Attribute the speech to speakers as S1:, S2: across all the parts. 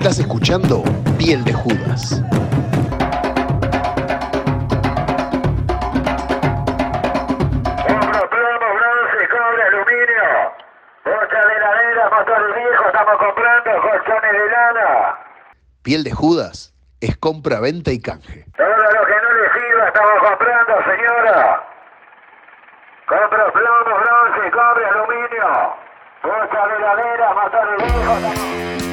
S1: Estás escuchando Piel de Judas.
S2: Hombro, plomo, bronce, cobre, aluminio. Bocha de heladera, motores viejos, estamos comprando colchones de lana.
S1: Piel de Judas es compra, venta y canje.
S2: Todo lo que no le sirva estamos comprando, señora. Compro plomo, bronce, cobre, aluminio. Bocha de heladera, motores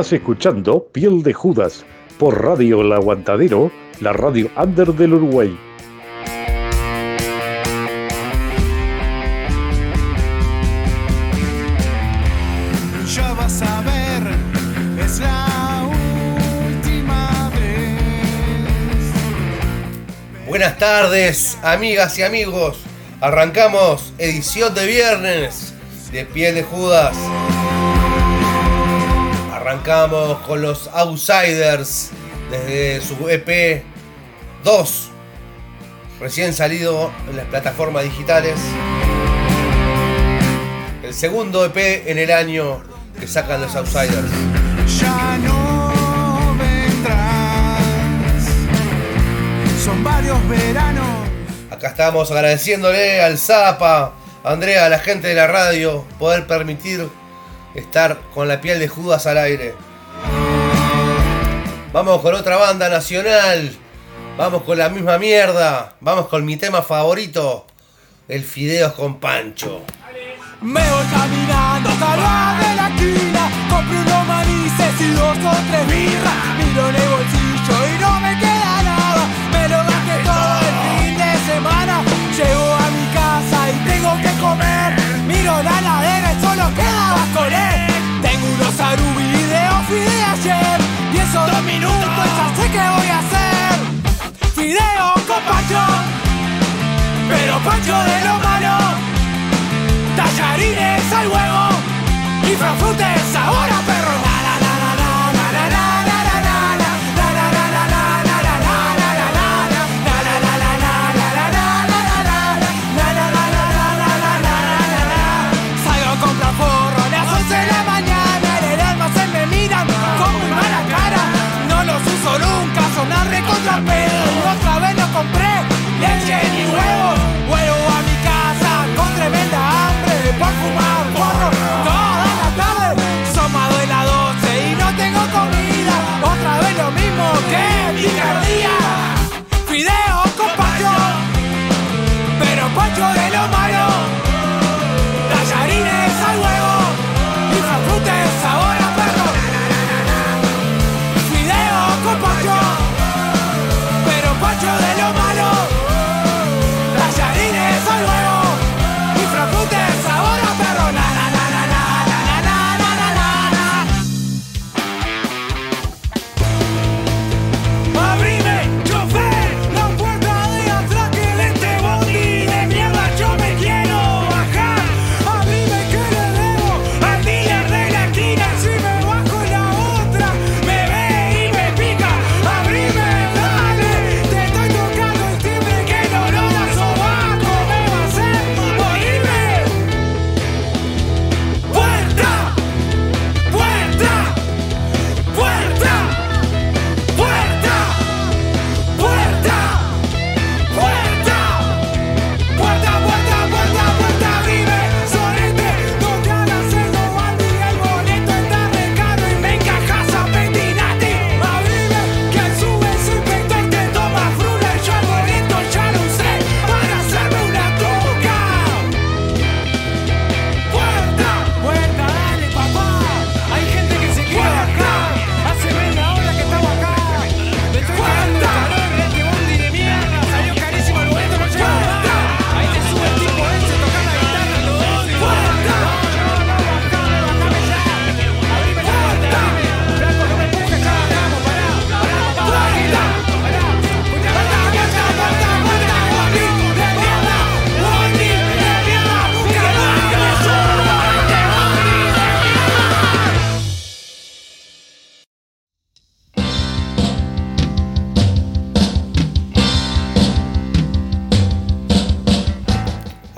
S3: Estás
S4: escuchando Piel de Judas por Radio El Aguantadero, la radio under del Uruguay.
S3: Ya vas a ver, es la última vez.
S5: Buenas tardes, amigas y amigos. Arrancamos edición de viernes de Piel de Judas. Arrancamos con los Outsiders desde su EP 2, recién salido en las plataformas digitales. El segundo EP en el año que sacan los Outsiders.
S3: Ya no vendrás, son varios veranos.
S5: Acá estamos agradeciéndole al Zapa, a Andrea, a la gente de la radio, poder permitir estar con la piel de Judas al aire. Vamos con otra banda nacional. Vamos con la misma mierda. Vamos con mi tema favorito. El fideos con pancho.
S3: Me voy caminando hasta la de la esquina. Compré unos manices y dos o tres birras. Miro en el bolsillo y no me queda nada. Me lo gasté todo el fin de semana. Llevo quedabas con él. Tengo unos arubi videos vi de ayer. Y esos dos minutos ya sé que voy a hacer. Fideo con Pancho, pero Pancho de lo malo. Tallarines al huevo y frafrutes ahora. compré leche ni huevos. Vuelvo a mi casa con tremenda hambre por fumar porro toda la tarde. Son más de las 12 y no tengo comida. Otra vez lo mismo que mi día.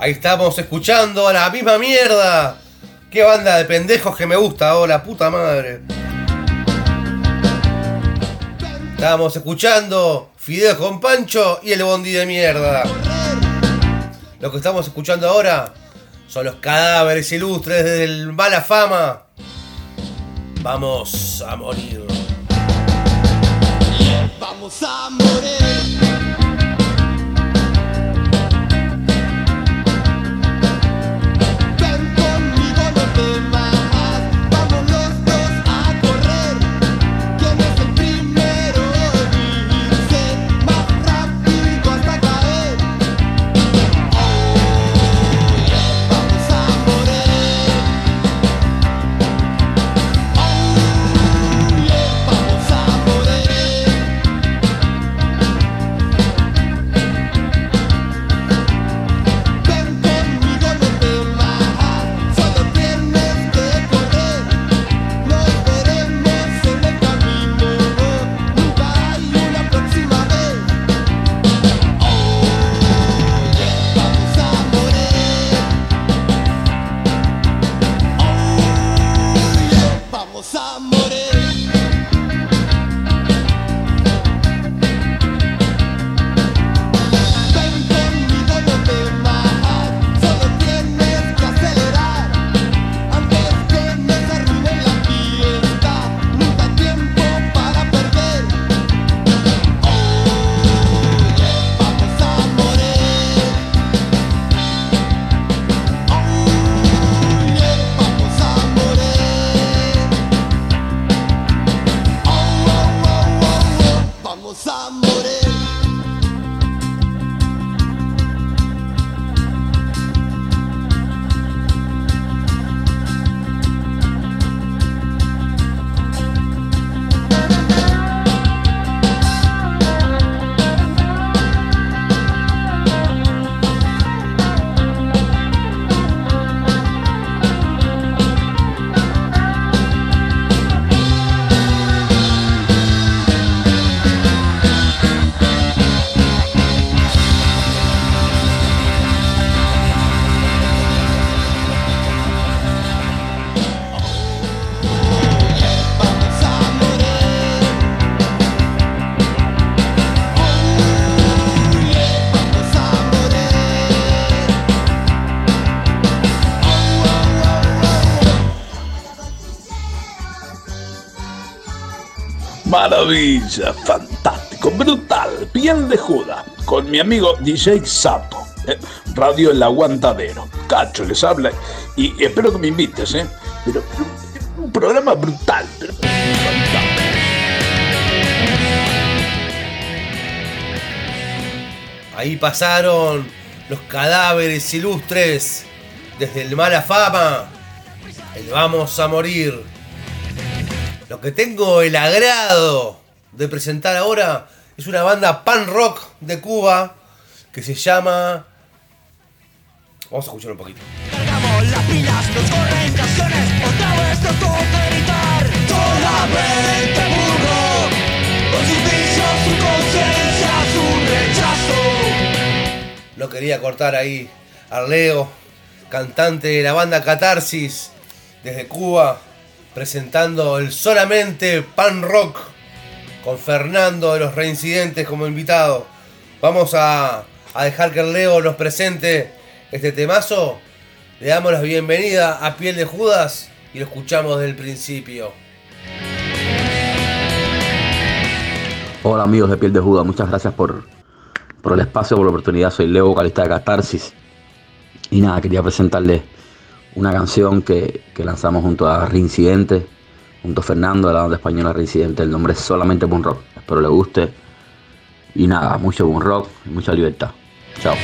S3: Ahí
S5: estamos escuchando a la misma mierda. Qué banda de pendejos que me gusta, oh la puta madre. Estamos escuchando Fideos con Pancho y el bondi de mierda. Lo que estamos escuchando ahora son los cadáveres ilustres del mala fama. Vamos a morir.
S6: Vamos a morir.
S7: Maravilla, fantástico, brutal, piel de Judas, con mi amigo DJ Sapo. eh, Radio El Aguantadero. Cacho les habla y espero que me invites, ¿eh? Pero un programa brutal. pero fantástico.
S5: Ahí pasaron los cadáveres ilustres desde el mala fama. El vamos a morir. Lo que tengo el agrado de presentar ahora es una banda pan rock de Cuba que se llama. Vamos a escuchar un poquito.
S3: Cargamos las pilas, nos corren canciones, otra vez nos toca gritar. Solamente burro, con sus vicios, su conciencia, su rechazo.
S5: No quería cortar ahí a Leo, cantante de la banda Catarsis desde Cuba, presentando el solamente pan rock con Fernando de los Reincidentes como invitado. Vamos a, a dejar que Leo nos presente este temazo. Le damos la bienvenida a Piel de Judas y lo escuchamos desde el principio.
S8: Hola amigos de Piel de Judas, muchas gracias por, por el espacio, por la oportunidad. Soy Leo, vocalista de Catarsis. Y nada, quería presentarles una canción que, que lanzamos junto a Reincidente, junto a Fernando de la banda española Reincidente. El nombre es solamente Boom Rock. Espero les guste. Y nada, mucho Boom Rock y mucha libertad. Chao.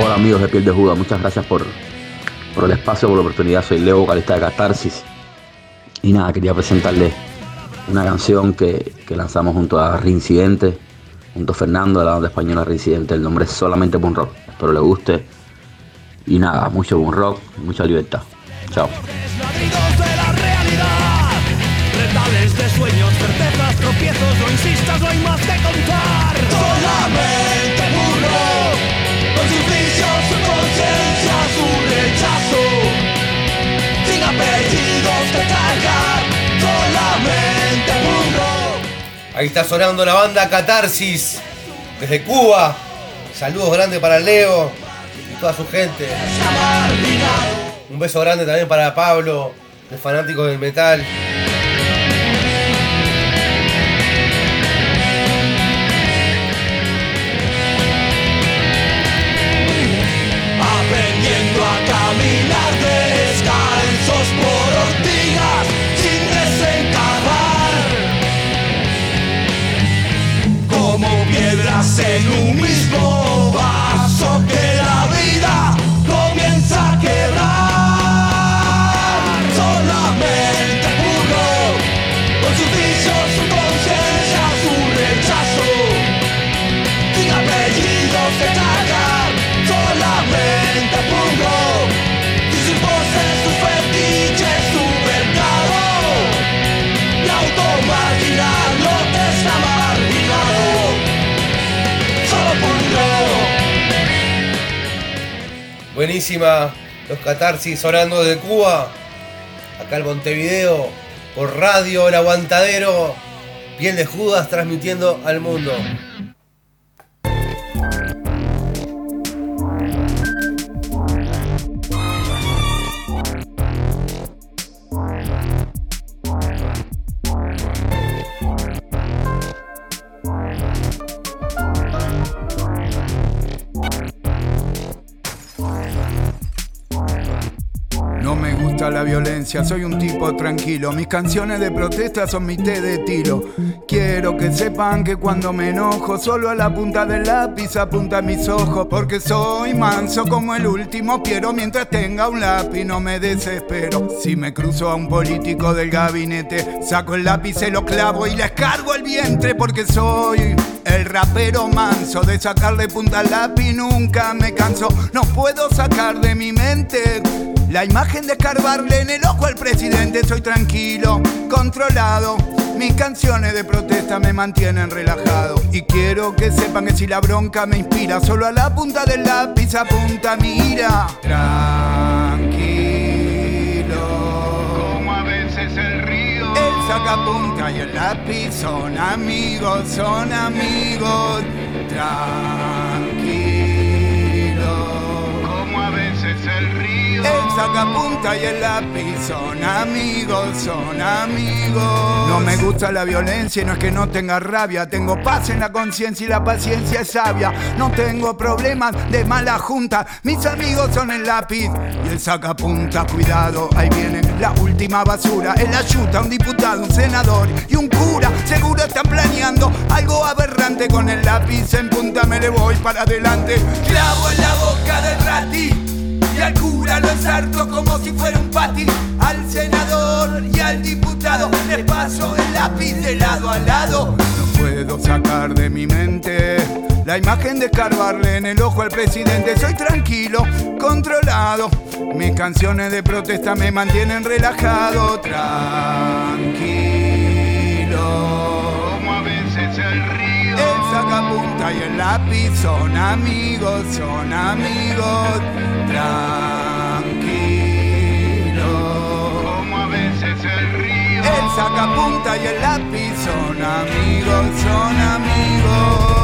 S8: Hola amigos de Piel de Judas, muchas gracias por, por el espacio, por la oportunidad. Soy Leo, vocalista de Catarsis. Y nada, quería presentarles una canción que, que lanzamos junto a Reincidente, junto a Fernando de la banda española Reincidente. El nombre es solamente Boom Rock. Espero les guste. Y nada, mucho Boom Rock mucha libertad. Chao.
S3: Ladridos de la realidad. Retales de sueños, certezas, tropiezos, no insistas, no hay más que contar. Solamente
S5: Ahí está sonando la banda Catarsis desde Cuba. Saludos grandes para Leo y toda su gente. Un beso grande también para Pablo de fanáticos del metal.
S3: En un mismo
S5: Buenísima, los catarsis sonando de Cuba. Acá en Montevideo, por radio El Aguantadero. Piel de Judas transmitiendo al mundo.
S9: Soy un tipo tranquilo. Mis canciones de protesta son mi té de tiro. Quiero que sepan que cuando me enojo, solo a la punta del lápiz apunta mis ojos. Porque soy manso como el último Piero. Mientras tenga un lápiz, no me desespero. Si me cruzo a un político del gabinete, saco el lápiz, se lo clavo y les cargo el vientre. Porque soy el rapero manso de sacarle punta al lápiz. Nunca me canso, no puedo sacar de mi mente. La imagen de escarbarle en el ojo al presidente, soy tranquilo, controlado. Mis canciones de protesta me mantienen relajado. Y quiero que sepan que si la bronca me inspira, solo a la punta del lápiz apunta mi ira. Tranquilo. Como a veces el río. El sacapunta y el lápiz son amigos, son amigos. Tranquilo. Sacapunta y el lápiz son amigos, son amigos. No me gusta la violencia no es que no tenga rabia. Tengo paz en la conciencia y la paciencia es sabia. No tengo problemas de mala junta. Mis amigos son el lápiz y el sacapunta. Cuidado, ahí viene la última basura. El ayuda, un diputado, un senador y un cura. Seguro están planeando algo aberrante con el lápiz en punta. Me le voy para adelante. Clavo en la boca del ratí. Y al cura lo ensarto como si fuera un pati. Al senador y al diputado les paso el lápiz de lado a lado. No puedo sacar de mi mente la imagen de escarbarle en el ojo al presidente. Soy tranquilo, controlado. Mis canciones de protesta me mantienen relajado. Tranquilo. El sacapunta y el lápiz son amigos, son amigos. Tranquilo. Como a veces el río. El sacapunta y el lápiz son amigos, son amigos.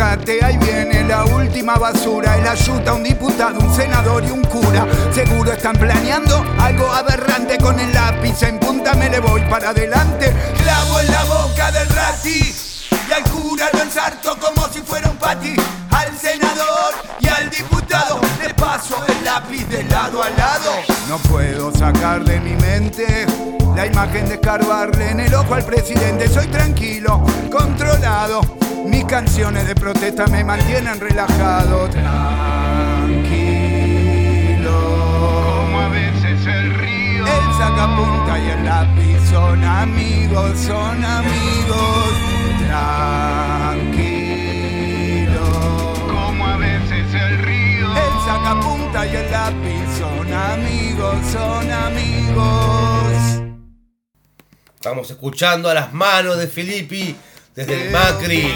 S9: Ahí viene la última basura. El ayuda, un diputado, un senador y un cura. Seguro están planeando algo aberrante con el lápiz. En punta me le voy para adelante. Clavo en la boca del rati. Y al cura lo ensarto como si fuera un pati. Al senador y al diputado paso el lápiz de lado a lado. No puedo sacar de mi mente la imagen de escarbarle en el ojo al presidente. Soy tranquilo, controlado. Mis canciones de protesta me mantienen relajado. Tranquilo. Como a veces el río. El sacapunta y el lápiz son amigos, son amigos. Tranquilo. Sacapunta y el lápiz son amigos, son amigos.
S5: Estamos escuchando a las manos de Filippi desde el Macri.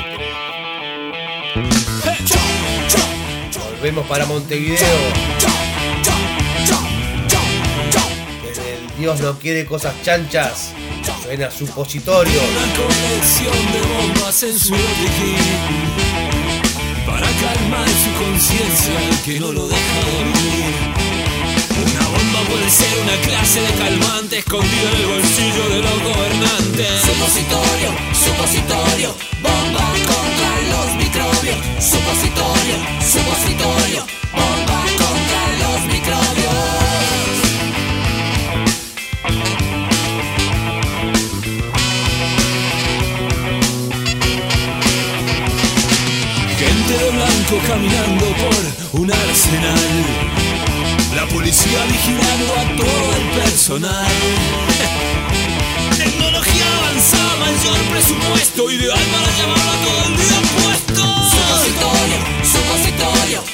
S5: Volvemos para Montevideo. Desde el Dios no quiere cosas chanchas. Suena supositorio.
S10: Una colección de bombas en su Para calmar su conciencia que no lo deja dormir. Una bomba puede ser una clase de calmante escondida en el bolsillo de los gobernantes. Supositorio, supositorio, bomba contra los microbios. Supositorio, supositorio, bomba caminando por un arsenal. La policía vigilando a todo el personal. Tecnología avanzada, mayor presupuesto, ideal para llevarlo todo el día puesto. Supositorio, supositorio,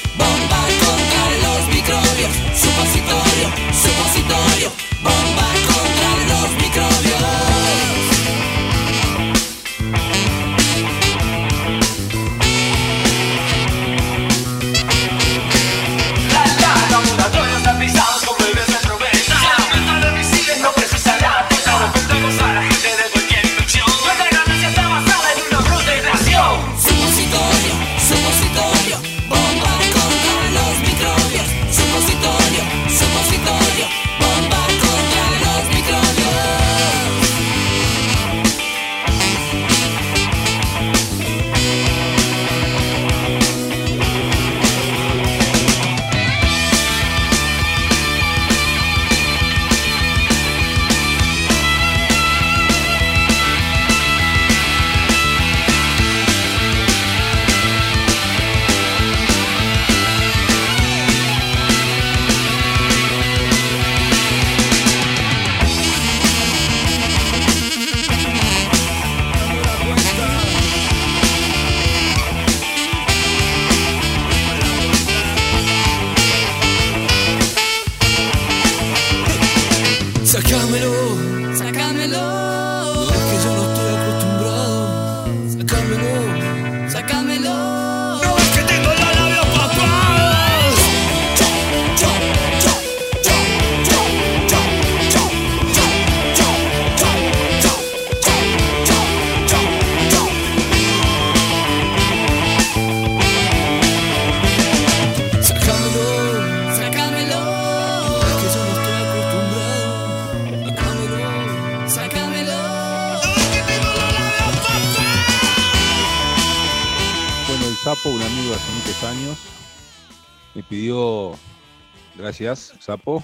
S11: sapo,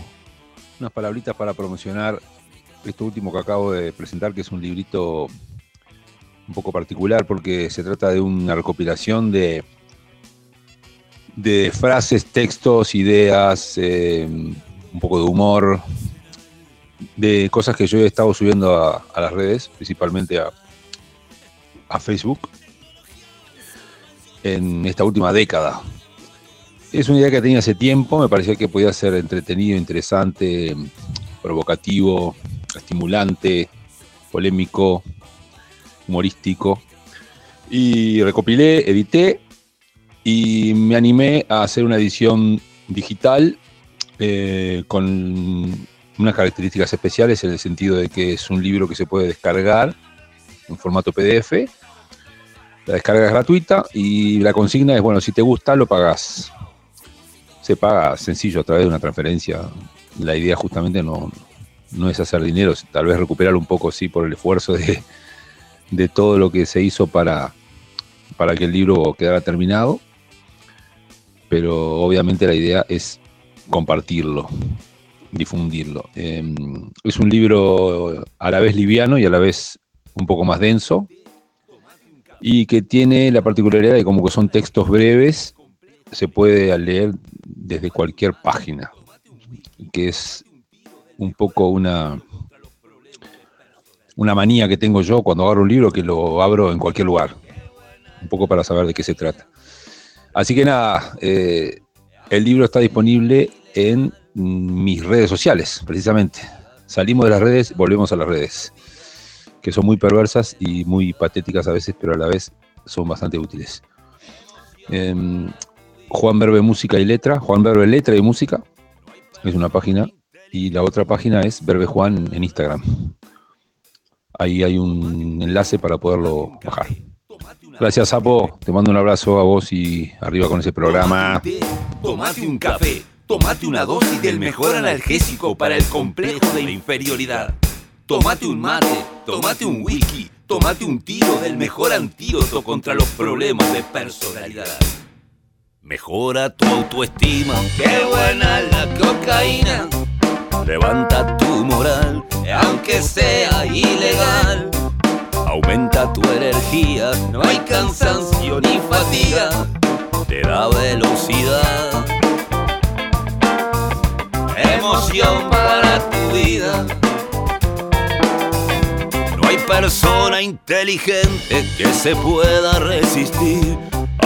S11: unas palabritas para promocionar esto último que acabo de presentar, que es un librito un poco particular porque se trata de una recopilación de, de frases, textos, ideas, eh, un poco de humor, de cosas que yo he estado subiendo a, a las redes, principalmente a, a Facebook en esta última década. Es una idea que tenía hace tiempo, me parecía que podía ser entretenido, interesante, provocativo, estimulante, polémico, humorístico. Y recopilé, edité y me animé a hacer una edición digital eh, con unas características especiales en el sentido de que es un libro que se puede descargar en formato PDF la descarga es gratuita y la consigna es, bueno, si te gusta, lo pagas. Se paga sencillo a través de una transferencia. La idea justamente no, no es hacer dinero, tal vez recuperar un poco, sí, por el esfuerzo de, de todo lo que se hizo para, para que el libro quedara terminado. Pero obviamente la idea es compartirlo, difundirlo. Eh, es un libro a la vez liviano y a la vez un poco más denso y que tiene la particularidad de como que son textos breves, se puede leer desde cualquier página, que es un poco una, una manía que tengo yo cuando agarro un libro que lo abro en cualquier lugar, un poco para saber de qué se trata. Así que nada, eh, el libro está disponible en mis redes sociales, precisamente. Salimos de las redes, volvemos a las redes que son muy perversas y muy patéticas a veces, pero a la vez son bastante útiles. Eh, Juan Verbe Música y Letra, Juan Verbe Letra y Música, es una página, y la otra página es Verbe Juan en Instagram.
S12: ahí hay un enlace para poderlo bajar. Gracias, Sapo. Te mando un abrazo a vos y arriba con ese programa.
S13: Tomate un café, tomate una dosis del mejor analgésico para el complejo de inferioridad. Tomate un mate, tomate un whisky, tomate un tiro del mejor antídoto contra los problemas de personalidad. Mejora tu autoestima, qué buena la cocaína. Levanta tu moral, aunque sea ilegal. Aumenta tu energía, no hay cansancio ni fatiga. Te da velocidad, emoción para tu vida. No hay persona inteligente que se pueda resistir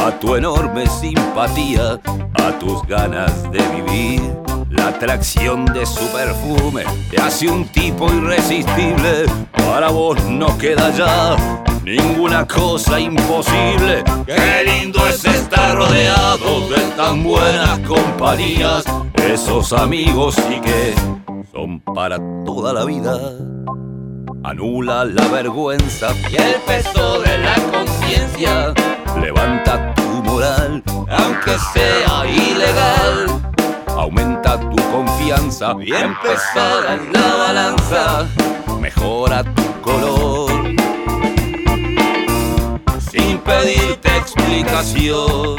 S13: a tu enorme simpatía, a tus ganas de vivir. La atracción de su perfume te hace un tipo irresistible. Para vos no queda ya ninguna cosa imposible. Qué lindo es estar rodeado de tan buenas compañías. Esos amigos sí que son para toda la vida. Anula la vergüenza y el peso de la conciencia. Levanta tu moral, aunque sea ilegal. Aumenta tu confianza, bien pesada en la balanza. Mejora tu color. Sin pedirte explicación.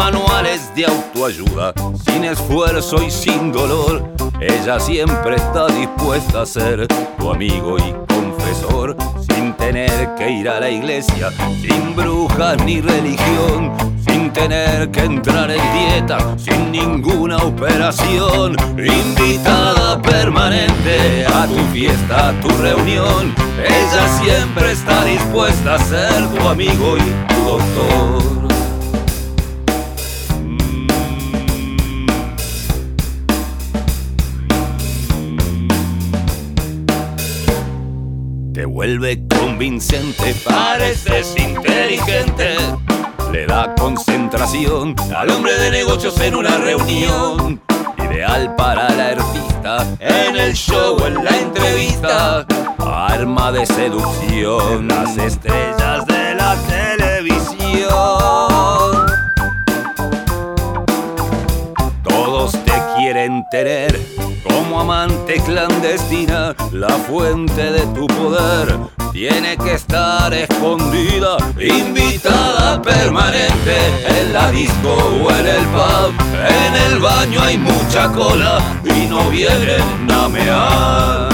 S13: Manuales de autoayuda, sin esfuerzo y sin dolor. Ella siempre está dispuesta a ser tu amigo y confesor, sin tener que ir a la iglesia, sin brujas ni religión, sin tener que entrar en dieta, sin ninguna operación. Invitada permanente a tu fiesta, a tu reunión. Ella siempre está dispuesta a ser tu amigo y tu doctor. Te vuelve convincente, pareces inteligente. Le da concentración al hombre de negocios en una reunión. Ideal para la artista, en el show, en la entrevista. Arma de seducción, las estrellas de la televisión. Quieren tener como amante clandestina, la fuente de tu poder tiene que estar escondida, invitada permanente en la disco o en el pub. En el baño hay mucha cola y no vienen a mear.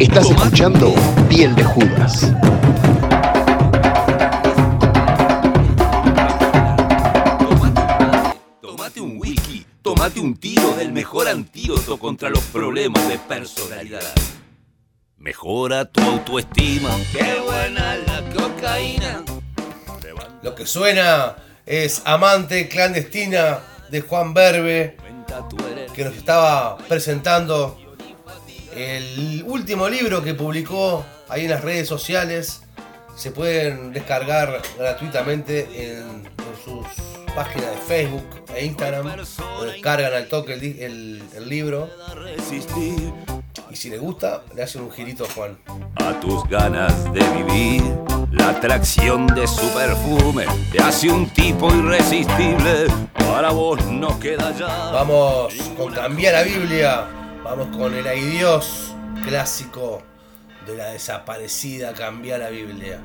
S1: Estás escuchando Piel de Judas.
S13: Tómate un whisky, tómate un tiro del mejor antídoto contra los problemas de personalidad. Mejora tu autoestima. Qué buena la cocaína.
S5: Lo que suena es Amante Clandestina de Juan Berbe, que nos estaba presentando el último libro que publicó ahí en las redes sociales. Se pueden descargar gratuitamente en, en sus páginas de Facebook e Instagram. Lo descargan al toque el, el- el libro. Y si les gusta, le hacen un girito a Juan.
S13: A tus ganas de vivir, la atracción de su perfume te hace un tipo irresistible. Para vos no queda ya.
S5: Vamos con cambiar la Biblia. Vamos con el Ay Dios clásico de la desaparecida cambiar la Biblia.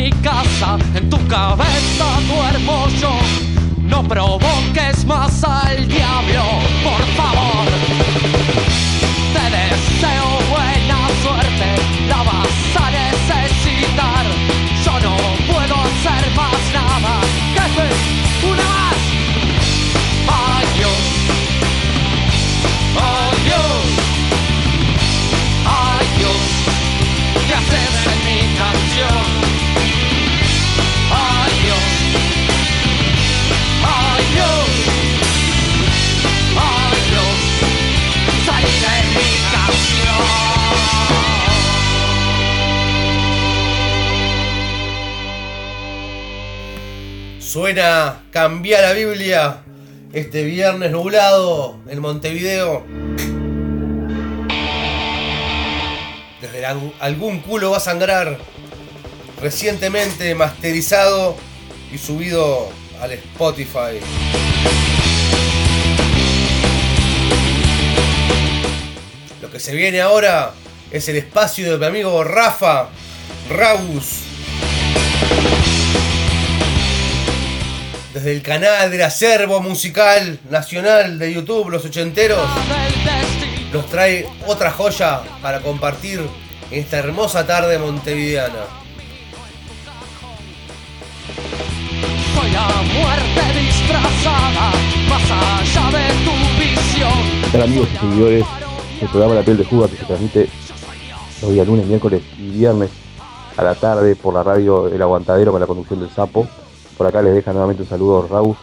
S14: Mi casa, en tu cabeza duermo yo. No provoques más al diablo, por favor. Te deseo buena suerte, la vas a necesitar. Yo no puedo hacer más nada. Jefe, una
S5: Suena Cambia la Biblia este viernes nublado en Montevideo. Desde algún- culo va a sangrar. Recientemente masterizado y subido al Spotify. Lo que se viene ahora es el espacio de mi amigo Rafa Raus. Desde el canal del acervo musical nacional de YouTube, los ochenteros, nos trae otra joya para compartir en esta hermosa tarde montevideana.
S14: Soy la muerte disfrazada, más allá de tu visión.
S15: ¿Qué tal amigos y seguidores del programa La piel de Juga que se transmite los días lunes, miércoles y viernes a la tarde por la radio El Aguantadero con la conducción del Sapo? Por acá les deja nuevamente un saludo Raúl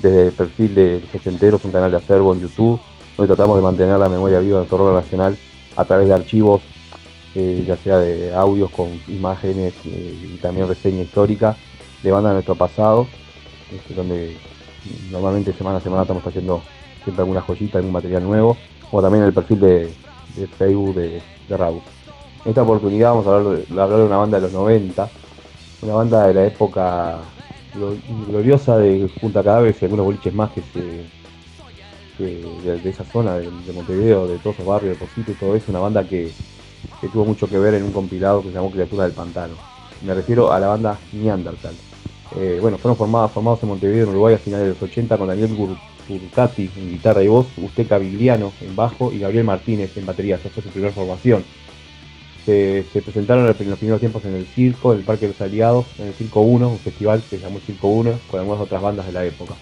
S15: desde el perfil de Los Ochenteros, un canal de acervo en YouTube, donde tratamos de mantener la memoria viva del terror nacional a través de archivos, eh, ya sea de audios con imágenes eh, y también reseña histórica de bandas de nuestro pasado, este, donde normalmente semana a semana estamos haciendo siempre alguna joyita, algún material nuevo, o también el perfil de, Facebook de, de Raúl. En esta oportunidad vamos a hablar de, hablar de una banda de los 90, una banda de la época gloriosa de Junta Cadáveres y algunos boliches más que de, esa zona de, de Montevideo, de todos esos barrios, de y todo eso, una banda que, que tuvo mucho que ver en un compilado que se llamó Criatura del Pantano. Me refiero a la banda Neandertal. Eh, bueno, fueron formados, formados en Montevideo, en Uruguay, a finales de los 80, con Daniel Gur- Turcati en guitarra y voz, Usted Cavigliano en bajo y Gabriel Martínez en batería. Esa fue su primera formación. Se, se presentaron en los primeros tiempos en el circo, en el Parque de los Aliados, en el Circo 1, un festival que se llamó Circo 1, con algunas otras bandas de la época.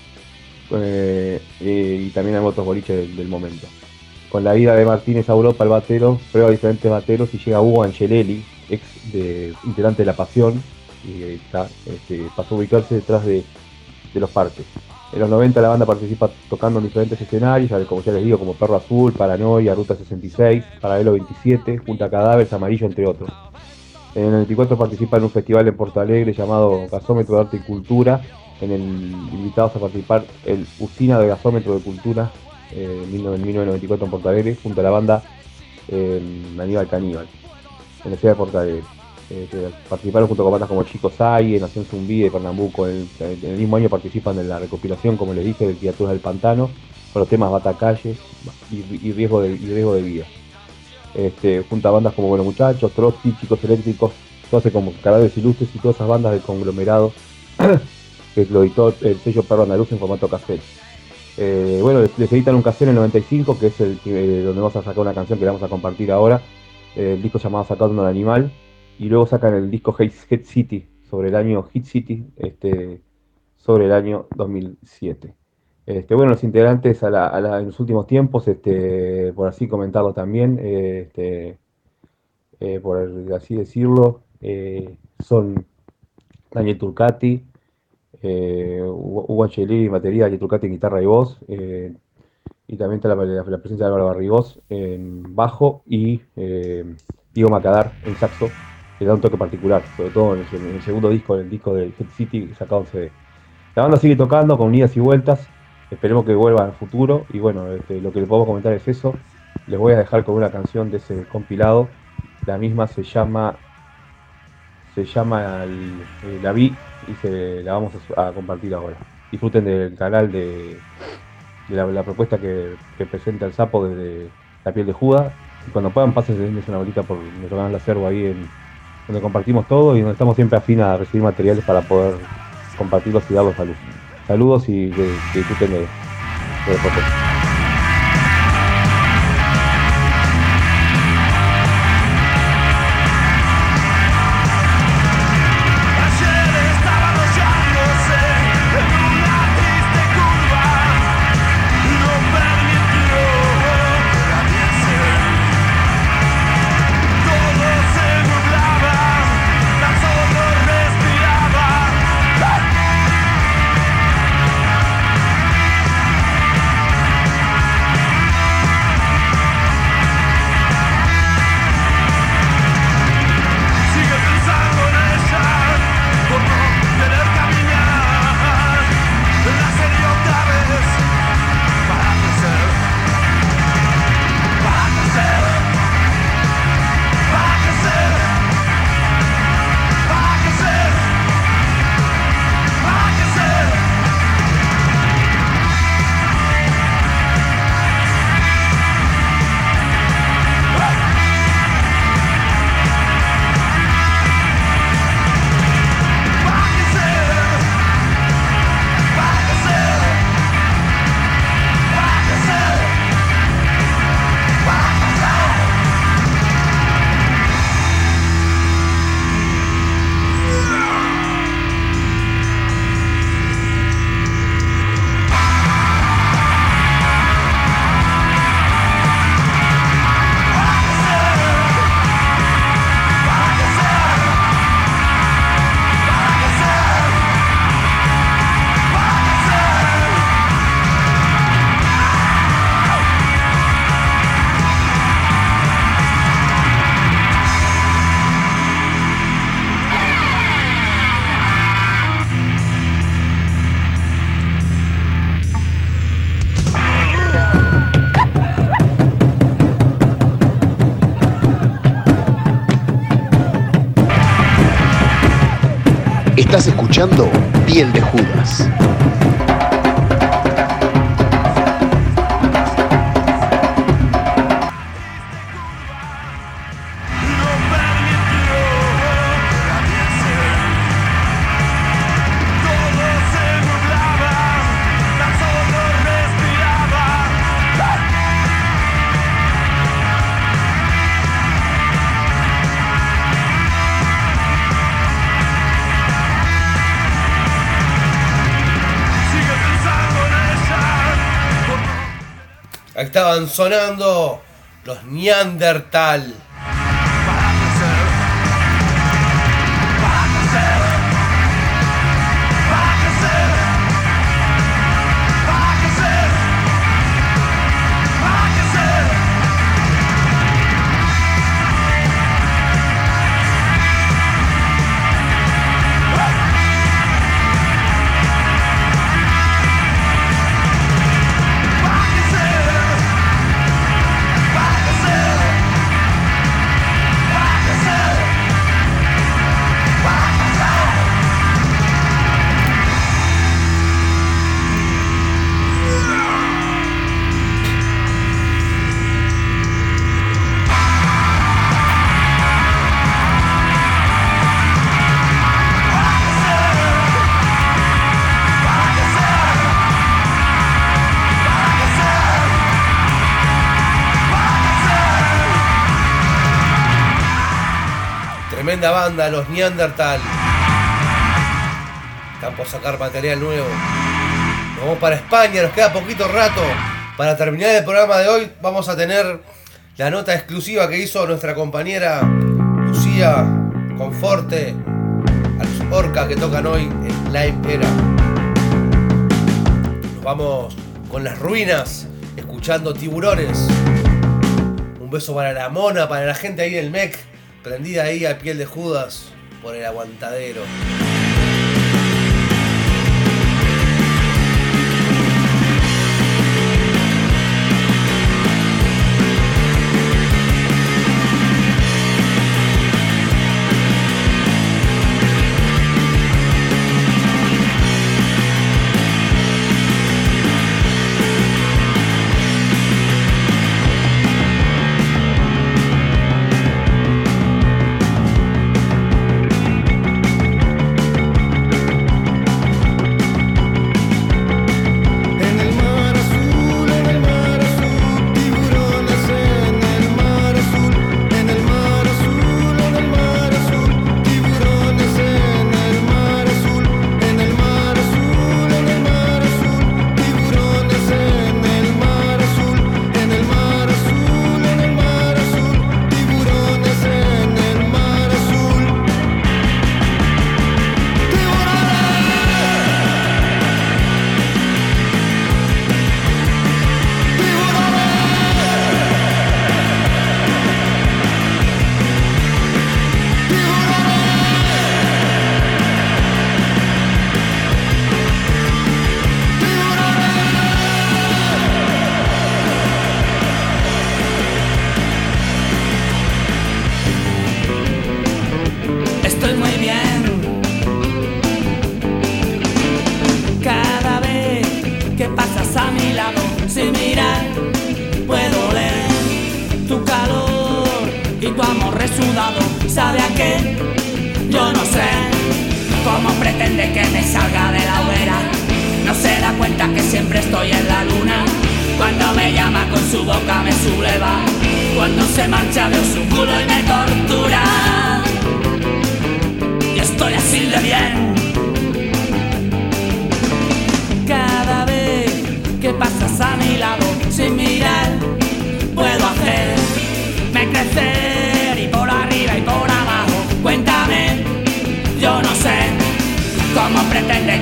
S15: Eh, eh, y también hay otros boliches del, momento. Con la ida de Martínez a Europa, el batero prueba diferentes bateros y llega Hugo Angelelli, ex de, integrante de La Pasión, y está, este, pasó a ubicarse detrás de, de los parques. En los 90 la banda participa tocando en diferentes escenarios, como ya les digo, como Perro Azul, Paranoia, Ruta 66, Paralelo 27, Junta Cadáveres, Amarillo, entre otros. En el 94 participa en un festival en Porto Alegre llamado Gasómetro de Arte y Cultura, en el invitados a participar el Usina de Gasómetro de Cultura eh, en 1994 en Porto Alegre, junto a la banda eh, Aníbal Caníbal, en la ciudad de Porto Alegre. Eh, participaron junto con bandas como Chico Sai, Nación Zumbí de Pernambuco. En el, mismo año participan en la recopilación, como les dije, de Criaturas del Pantano, con los temas Batacalle y, riesgo, de, riesgo de Vida. Este, junto a bandas como Buenos Muchachos, Trotsky, Chicos Eléctricos, entonces como Cadáveres Ilustres y todas esas bandas del conglomerado que lo editó el sello Perro Andaluz en formato cassette. Eh, bueno, les, editan un cassette en el 95, que es el eh, donde vamos a sacar una canción que vamos a compartir ahora, el disco llamado Sacando al Animal, y luego sacan el disco Hate City, sobre el año Hit City, este, sobre el año 2007. Este, bueno, los integrantes en los últimos tiempos, este, por así comentarlo también, este, eh, por así decirlo, eh, son Daniel Turcati, eh, Hugo Angelini en batería, Daniel Turcati en guitarra y voz, eh, y también está la, presencia de Álvaro Barrigós en bajo y Diego Macadar en saxo, que da un toque particular, sobre todo en el, segundo disco, en el disco de Head City sacado en CD. La banda sigue tocando con idas y vueltas, esperemos que vuelva en futuro, y bueno, este, lo que les podemos comentar es eso. Les voy a dejar con una canción de ese compilado, la misma se llama se llama eh, La Vi y se la vamos a, compartir ahora. Disfruten del canal de, la, propuesta que, que presenta el sapo desde la piel de Judas. Y cuando puedan, pasen denles una bolita por nuestro canal de acervo ahí en, donde compartimos todo y donde estamos siempre afín a recibir materiales para poder compartirlos y darlos a luz. Saludos y que, que disfruten de, de
S1: Piel de Judas.
S5: Estaban sonando los Neandertal. Banda, los Neandertal. Están por sacar material nuevo. Nos vamos para España, nos queda poquito rato. Para terminar el programa de hoy, vamos a tener la nota exclusiva que hizo nuestra compañera Lucía Conforte a los orcas que tocan hoy en Live Era. Nos vamos con las ruinas, escuchando tiburones. Un beso para la mona, para la gente ahí del MEC, prendida ahí a piel de Judas por el aguantadero.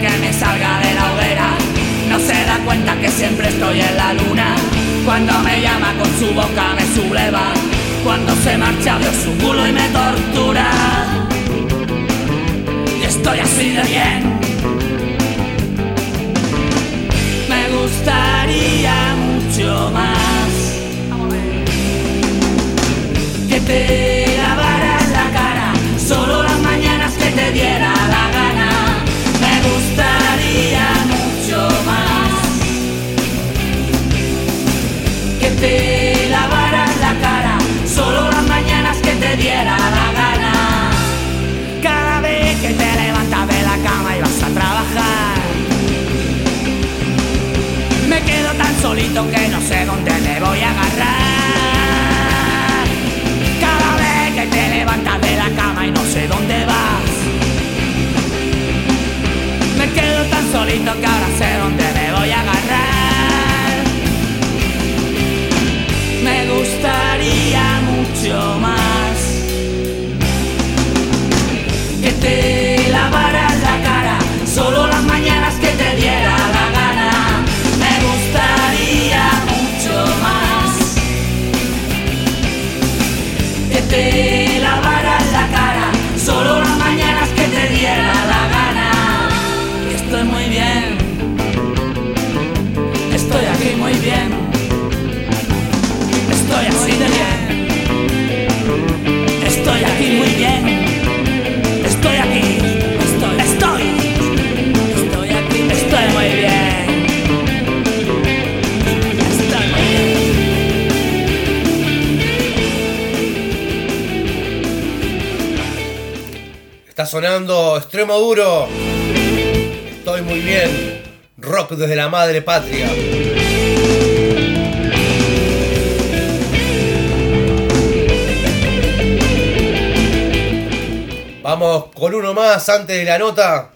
S16: Que me salga de la hoguera. No se da cuenta que siempre estoy en la luna. Cuando me llama con su boca me subleva. Cuando se marcha veo su culo y me tortura y estoy así de bien. Me gustaría mucho más que te lavaras la cara solo las mañanas que te diera solito que no sé dónde me voy a agarrar. Cada vez que te levantas de la cama y no sé dónde vas Me quedo tan solito que ahora sé
S5: sonando extremo duro. Estoy muy bien. Rock desde la madre patria. Vamos con uno más antes de la nota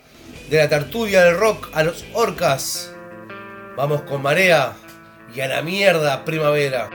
S5: de la tertulia del rock a los orcas. Vamos con Marea y a la mierda primavera.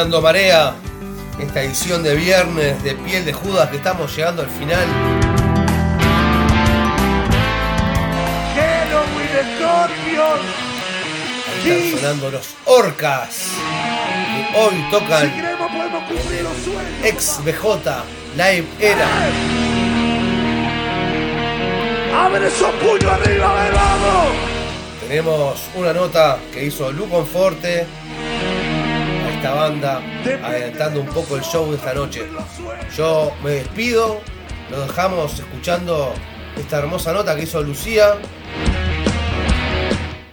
S5: Sonando Marea, esta edición de viernes de Piel de Judas que estamos llegando al final. Están sonando los Orcas, que hoy tocan ex BJ Live Era.
S3: ¡Abre esos puños arriba, vamos!
S5: Tenemos una nota que hizo Lu Conforte a esta banda, adelantando un poco el show de esta noche. Yo me despido, lo dejamos escuchando esta hermosa nota que hizo Lucía.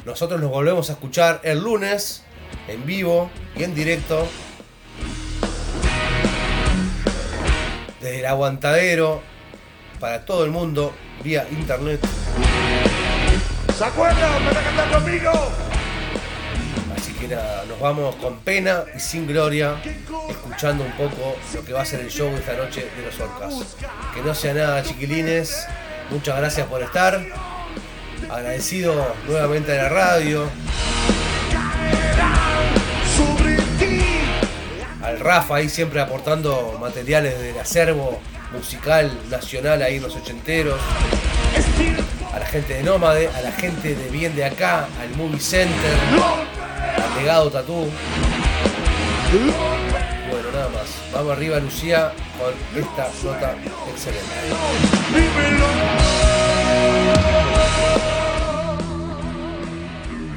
S5: Nosotros nos volvemos a escuchar el lunes, en vivo y en directo. Desde el aguantadero, para todo el mundo, vía internet.
S3: ¿Se acuerdan? ¿Me a cantar conmigo?
S5: Que nada, nos vamos con pena y sin gloria, escuchando un poco lo que va a ser el show esta noche de los Orcas. Que no sea nada, chiquilines. Muchas gracias por estar. Agradecido nuevamente a la radio. Al Rafa ahí siempre aportando materiales del acervo musical nacional ahí en los ochenteros. A la gente de Nómade, a la gente de Bien de Acá, al Movie Center, Legado Tatú. Bueno, nada más. Vamos arriba, Lucía, con esta nota excelente.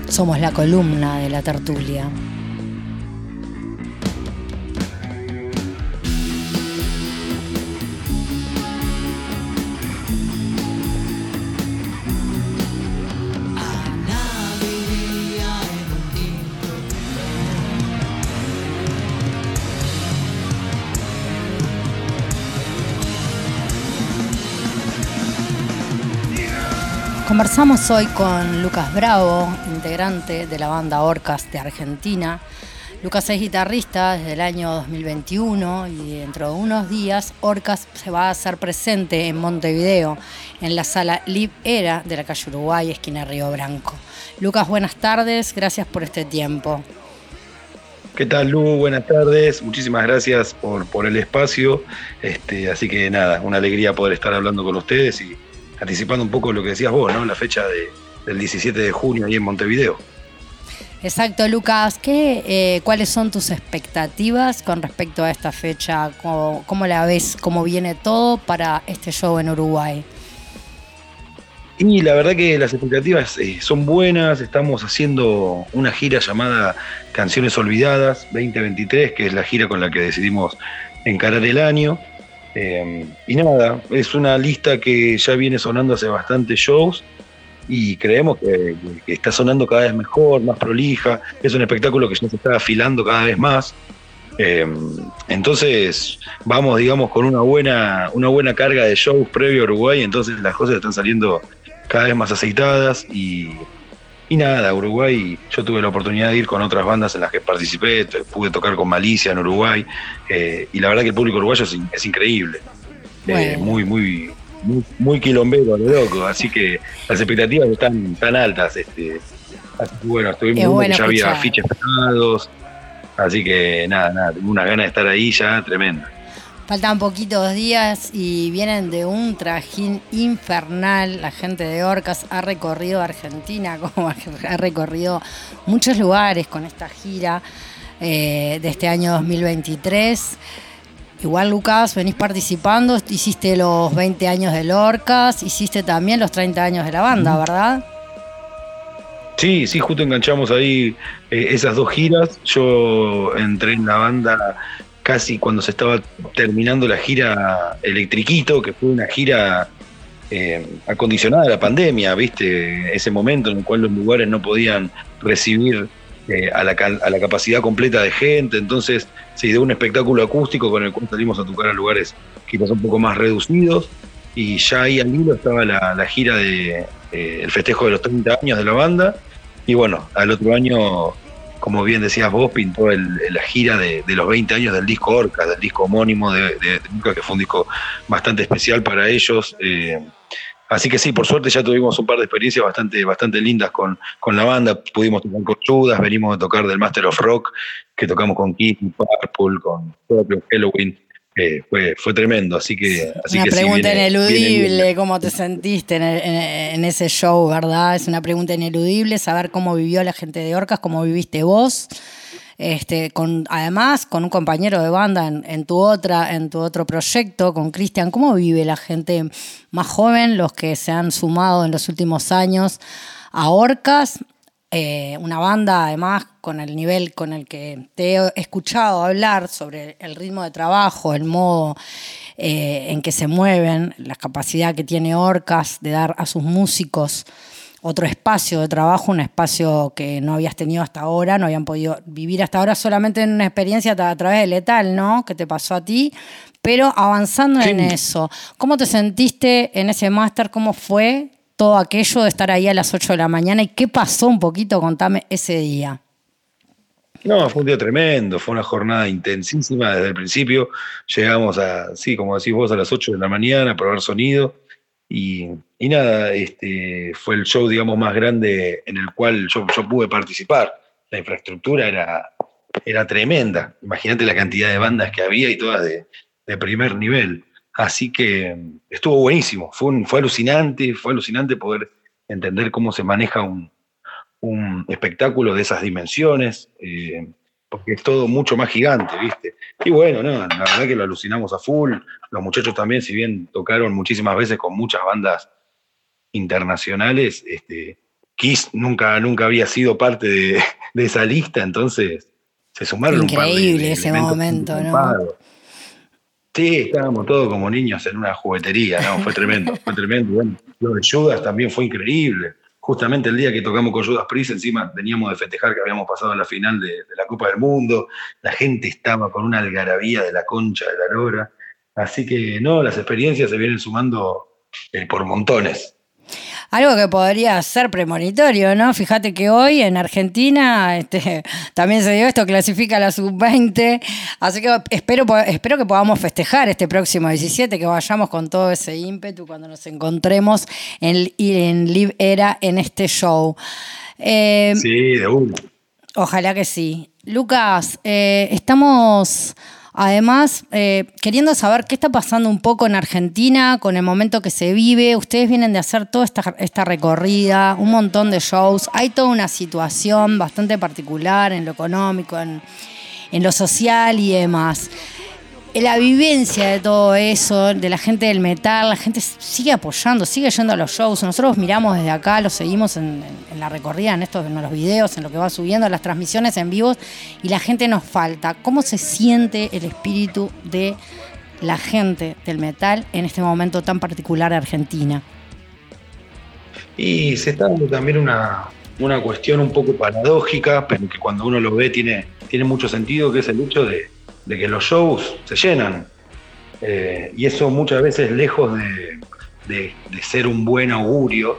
S17: Somos la columna de la tertulia. Conversamos hoy con Lucas Bravo, integrante de la banda Orcas de Argentina, Lucas es guitarrista desde el año 2021 y dentro de unos días Orcas se va a hacer presente en Montevideo, en la sala Live Era de la calle Uruguay, esquina Río Branco. Lucas, buenas tardes, gracias por este tiempo.
S11: ¿Qué tal, Lu? Buenas tardes. Muchísimas gracias por, el espacio. Este, así que nada, una alegría poder estar hablando con ustedes y anticipando un poco lo que decías vos, ¿no? La fecha de- del 17 de junio ahí en Montevideo.
S17: Exacto, Lucas, ¿qué, eh, ¿cuáles son tus expectativas con respecto a esta fecha? ¿Cómo, cómo la ves? ¿Cómo viene todo para este show en Uruguay?
S11: Y la verdad que las expectativas eh, son buenas. Estamos haciendo una gira llamada Canciones Olvidadas 2023, que es la gira con la que decidimos encarar el año. Eh, y nada, es una lista que ya viene sonando hace bastantes shows y creemos que, está sonando cada vez mejor, más prolija. Es un espectáculo que ya se está afilando cada vez más. Eh, entonces vamos, digamos, con una buena, una buena carga de shows previo a Uruguay, entonces las cosas están saliendo cada vez más aceitadas y, y nada, Uruguay, yo tuve la oportunidad de ir con otras bandas en las que participé, pude tocar con Malicia en Uruguay eh, y la verdad que el público uruguayo es, in- es increíble, Eh, muy, muy, muy, muy quilombero, lo loco, así que las expectativas están tan altas. Este, así que bueno, estuvimos
S17: bueno
S11: ya había
S17: escuchar.
S11: afiches pegados, así que nada, nada, tengo unas ganas de estar ahí ya tremenda.
S17: Faltan poquitos días y vienen de un trajín infernal. La gente de Orcas ha recorrido Argentina, como ha recorrido muchos lugares con esta gira eh, de este año 2023. Igual, Lucas, venís participando, hiciste los 20 años del Orcas, hiciste también los 30 años de la banda, ¿verdad?
S11: Sí, sí, justo enganchamos ahí eh, esas dos giras. Yo entré en la banda casi cuando se estaba terminando la gira Electriquito, que fue una gira eh, acondicionada a la pandemia, ¿viste? Ese momento en el cual los lugares no podían recibir eh, a, la, a la capacidad completa de gente, entonces se dio un espectáculo acústico con el cual salimos a tocar a lugares quizás un poco más reducidos. Y ya ahí al hilo estaba la, la gira de eh, el festejo de los 30 años de la banda. Y bueno, al otro año, como bien decías vos, pintó el- la gira de, los 20 años del disco Orca, del disco homónimo de, de, de que fue un disco bastante especial para ellos. eh, así que sí, por suerte ya tuvimos un par de experiencias bastante, bastante lindas con, con la banda. Pudimos tocar con Judas, venimos de tocar del Master of Rock, que tocamos con Kiss, Purple, con Scorpion, Halloween. Eh, fue, fue tremendo, así que, así
S17: una
S11: que sí,
S17: pregunta
S11: viene-
S17: ineludible,
S11: viene-
S17: cómo te sentiste en, en- en ese show, ¿verdad? Es una pregunta ineludible, saber cómo vivió la gente de Orcas, cómo viviste vos. Este, con, además, con un compañero de banda en, en tu otra, en tu otro proyecto, con Cristian, ¿cómo vive la gente más joven, los que se han sumado en los últimos años a Orcas? Eh, una banda además con el nivel con el que te he escuchado hablar sobre el ritmo de trabajo, el modo eh, en que se mueven, la capacidad que tiene Orcas de dar a sus músicos otro espacio de trabajo, un espacio que no habías tenido hasta ahora, no habían podido vivir hasta ahora solamente en una experiencia a través de Letal, ¿no? Que te pasó a ti, pero avanzando en eso, ¿cómo te sentiste en ese máster? ¿Cómo fue todo aquello de estar ahí a las 8 de la mañana y qué pasó un poquito? Contame ese día.
S11: No, fue un día tremendo, fue una jornada intensísima desde el principio. Llegamos a, sí, como decís vos, a las 8 de la mañana a probar sonido. Y, y nada, este, fue el show, digamos, más grande en el cual yo, yo pude participar. La infraestructura era, era tremenda. Imagínate la cantidad de bandas que había y todas de, de primer nivel. Así que estuvo buenísimo, fue, un- fue alucinante, fue alucinante poder entender cómo se maneja un, un espectáculo de esas dimensiones, eh, porque es todo mucho más gigante, ¿viste? Y bueno, no, la verdad que lo alucinamos a full. Los muchachos también, si bien tocaron muchísimas veces con muchas bandas internacionales, este, Kiss nunca, nunca había sido parte de, de esa lista, entonces se sumaron un par de-
S17: Increíble
S11: de
S17: ese momento, ¿no?
S11: Sí, estábamos todos como niños en una juguetería, ¿no? Fue tremendo, fue tremendo. Bueno, lo de Judas también fue increíble. Justamente el día que tocamos con Judas Priest, encima teníamos de festejar que habíamos pasado la final de, de la Copa del Mundo. La gente estaba con una algarabía de la concha de la lora. Así que, no, las experiencias se vienen sumando eh, por montones.
S17: Algo que podría ser premonitorio, ¿no? Fíjate que hoy en Argentina este, también se dio esto, clasifica la sub-20, así que espero, espero que podamos festejar este próximo 17, que vayamos con todo ese ímpetu cuando nos encontremos en, en Live Era en este show. Eh,
S11: Sí, de una.
S17: Ojalá que sí. Lucas, eh, estamos además eh, queriendo saber qué está pasando un poco en Argentina con el momento que se vive. Ustedes vienen de hacer toda esta, recorrida, un montón de shows. Hay toda una situación bastante particular en lo económico, en lo social y demás. La vivencia de todo eso, de la gente del metal, la gente sigue apoyando, sigue yendo a los shows. Nosotros miramos desde acá, lo seguimos en, en- en la recorrida, en estos en los videos, en lo que va subiendo, las transmisiones en vivos, y la gente nos falta. ¿Cómo se siente el espíritu de la gente del metal en este momento tan particular de Argentina?
S11: Y se está dando también una, una cuestión un poco paradójica, pero que cuando uno lo ve tiene, tiene mucho sentido, que es el hecho de, de que los shows se llenan. Eh, y eso muchas veces lejos de, de- ser un buen augurio,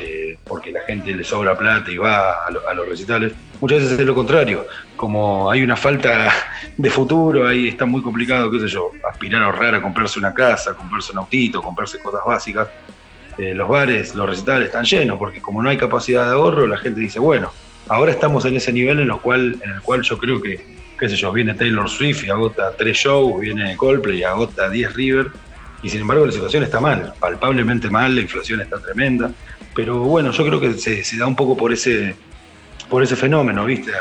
S11: eh, porque la gente le sobra plata y va a los recitales, muchas veces es lo contrario. Como hay una falta de futuro, ahí está muy complicado, qué sé yo, aspirar a ahorrar a comprarse una casa, comprarse un autito, comprarse cosas básicas. Eh, los bares, los recitales están llenos, porque como no hay capacidad de ahorro, la gente dice, bueno, ahora estamos en ese nivel en, lo cual, en el cual yo creo que, qué yo, viene Taylor Swift y agota tres shows, viene Coldplay y agota 10 River, y sin embargo la situación está mal, palpablemente mal, la inflación está tremenda, pero bueno, yo creo que se, da un poco por ese, por ese fenómeno, ¿viste?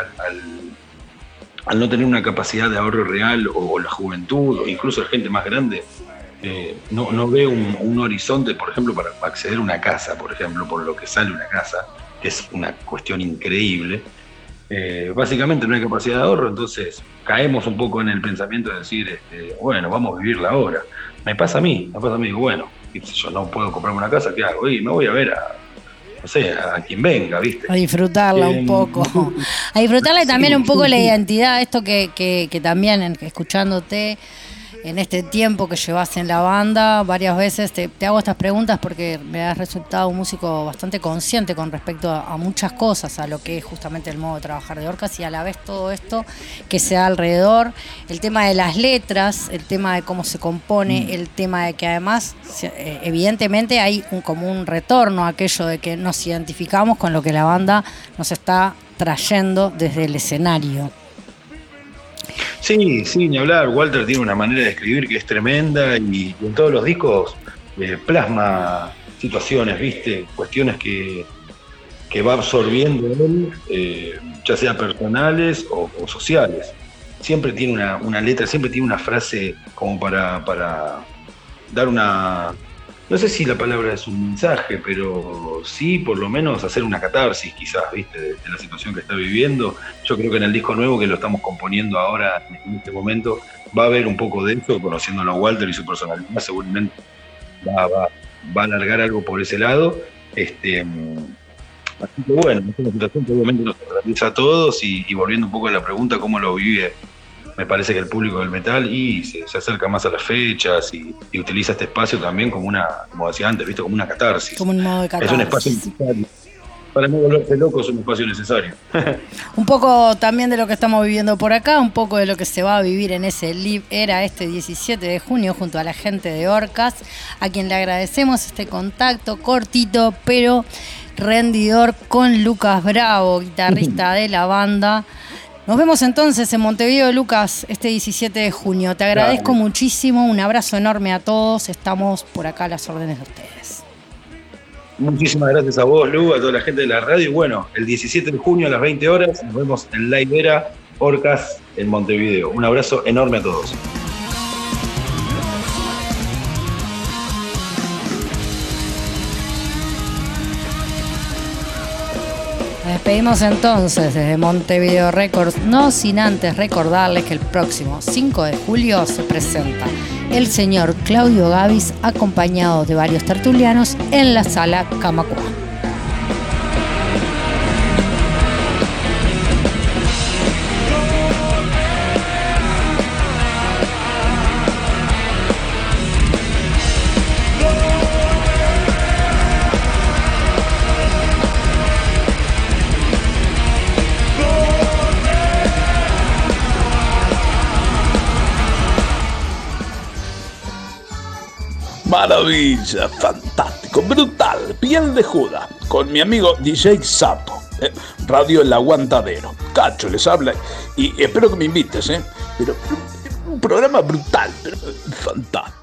S11: Al, no tener una capacidad de ahorro real, o, o la juventud, o incluso la gente más grande, eh, no, no ve un, un horizonte, por ejemplo, para acceder a una casa, por ejemplo, por lo que sale una casa, que es una cuestión increíble. Eh, básicamente no hay capacidad de ahorro, entonces caemos un poco en el pensamiento de decir, este, bueno, vamos a vivirla ahora. Me pasa a mí, me pasa a mí, digo, bueno, yo no puedo comprarme una casa, ¿qué hago? Y me voy a ver a, no sé, a quien venga, ¿viste?
S17: A disfrutarla un
S11: Em,
S17: poco. A disfrutarla y también un poco la identidad, esto que, que, que también escuchándote en este tiempo que llevas en la banda, varias veces te, te hago estas preguntas porque me has resultado un músico bastante consciente con respecto a, a muchas cosas, a lo que es justamente el modo de trabajar de Orcas y a la vez todo esto que se da alrededor, el tema de las letras, el tema de cómo se compone, el tema de que además, eh, evidentemente hay un, como un retorno a aquello de que nos identificamos con lo que la banda nos está trayendo desde el escenario.
S11: Sí, sí, ni hablar. Walter tiene una manera de escribir que es tremenda y, en todos los discos eh, plasma situaciones, ¿viste? Cuestiones que, que va absorbiendo él, eh, ya sea personales o, o sociales. Siempre tiene una, una letra, siempre tiene una frase como para, para dar una. No sé si la palabra es un mensaje, pero sí por lo menos hacer una catarsis, quizás, ¿viste? De, la situación que está viviendo. Yo creo que en el disco nuevo que lo estamos componiendo ahora, en este momento, va a haber un poco de eso, conociéndolo a Walter y su personalidad, seguramente va, va, va a alargar algo por ese lado. Este, así que bueno, es una situación que obviamente nos atraviesa a todos y volviendo un poco a la pregunta, ¿cómo lo vive? Me parece que el público del metal y se, se acerca más a las fechas y, y utiliza este espacio también como una, como decía antes, ¿viste? como una catarsis.
S17: Como un modo de
S11: Es un
S17: catarsis.
S11: espacio necesario. Para no volverse loco es un espacio necesario.
S17: Un poco también de lo que estamos viviendo por acá, un poco de lo que se va a vivir en ese live era este 17 de junio junto a la gente de Orcas, a quien le agradecemos este contacto cortito pero rendidor con Lucas Bravo, guitarrista de la banda. Nos vemos entonces en Montevideo, Lucas, este 17 de junio. Te agradezco muchísimo, un abrazo enorme a todos. Estamos por acá a las órdenes de ustedes.
S11: Muchísimas gracias a vos, Lu, a toda la gente de la radio. Y bueno, el 17 de junio a las 20 horas nos vemos en Live Era Orcas en Montevideo. Un abrazo enorme a todos.
S17: Despedimos entonces desde Montevideo Records, no sin antes recordarles que el próximo 5 de julio se presenta el señor Claudio Gavis acompañado de varios tertulianos en la sala Camacua.
S7: Maravilla, fantástico, brutal, piel de Judas, con mi amigo DJ Sapo, eh, Radio El Aguantadero. Cacho les habla y espero que me invites, ¿eh? Pero un programa brutal, pero fantástico.